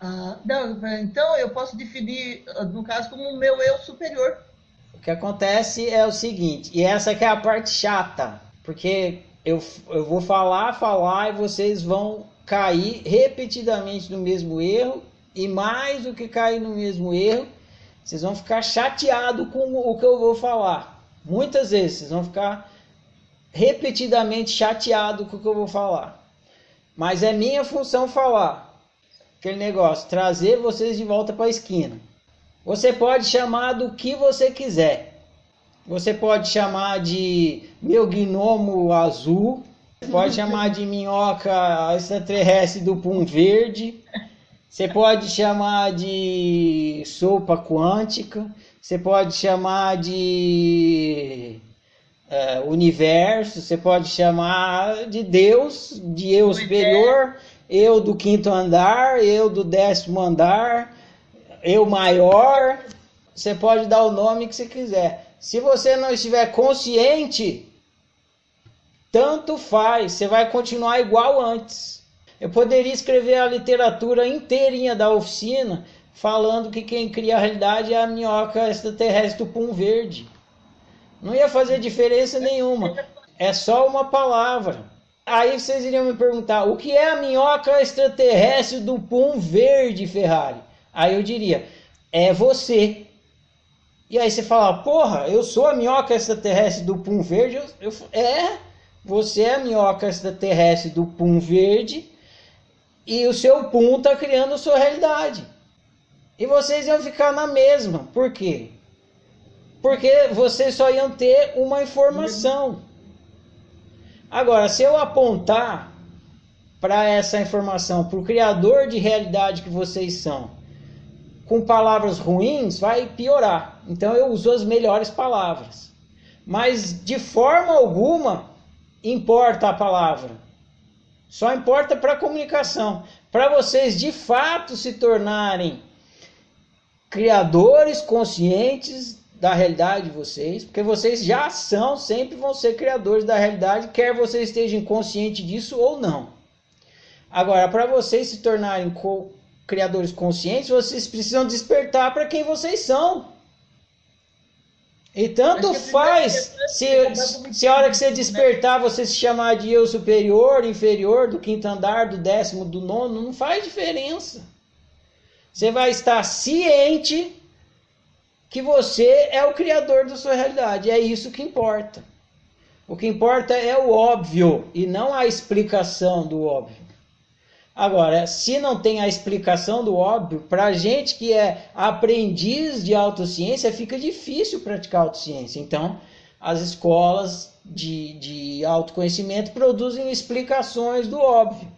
Ah, não, então eu posso definir, no caso, como o meu eu superior. O que acontece é o seguinte, e essa que é a parte chata, porque eu, eu vou falar, falar e vocês vão cair repetidamente no mesmo erro, e mais do que cair no mesmo erro, vocês vão ficar chateados com o que eu vou falar. Muitas vezes vocês vão ficar repetidamente chateados com o que eu vou falar. Mas é minha função falar. Aquele negócio, trazer vocês de volta para a esquina. Você pode chamar do que você quiser. Você pode chamar de meu gnomo azul, pode chamar de minhoca extraterrestre do pum verde, você pode chamar de sopa quântica, você pode chamar de é, universo, você pode chamar de Deus, de eu superior, eu do quinto andar, eu do décimo andar, eu maior. Você pode dar o nome que você quiser. Se você não estiver consciente, tanto faz, você vai continuar igual antes. Eu poderia escrever a literatura inteirinha da oficina falando que quem cria a realidade é a minhoca extraterrestre do pum verde. Não ia fazer diferença nenhuma. É só uma palavra. Aí vocês iriam me perguntar: o que é a minhoca extraterrestre do pum verde, Ferrari? Aí eu diria: é você. E aí você fala: porra, eu sou a minhoca extraterrestre do pum verde? Eu, eu, é, você é a minhoca extraterrestre do pum verde e o seu pum está criando a sua realidade. E vocês iam ficar na mesma. Por quê? Porque vocês só iam ter uma informação. Agora, se eu apontar para essa informação, para o criador de realidade que vocês são, com palavras ruins, vai piorar. Então eu uso as melhores palavras. Mas de forma alguma importa a palavra. Só importa para a comunicação. Para vocês de fato se tornarem criadores conscientes da realidade de vocês, porque vocês já são, sempre vão ser criadores da realidade, quer vocês estejam conscientes disso ou não. Agora, para vocês se tornarem co criadores conscientes, vocês precisam despertar para quem vocês são. E tanto faz se, se a hora que você despertar você se chamar de eu superior, inferior, do quinto andar, do décimo, do nono, não faz diferença. Você vai estar ciente que você é o criador da sua realidade. É isso que importa. O que importa é o óbvio e não a explicação do óbvio. Agora, se não tem a explicação do óbvio, para a gente que é aprendiz de autociência, fica difícil praticar autociência. Então, as escolas de, de autoconhecimento produzem explicações do óbvio.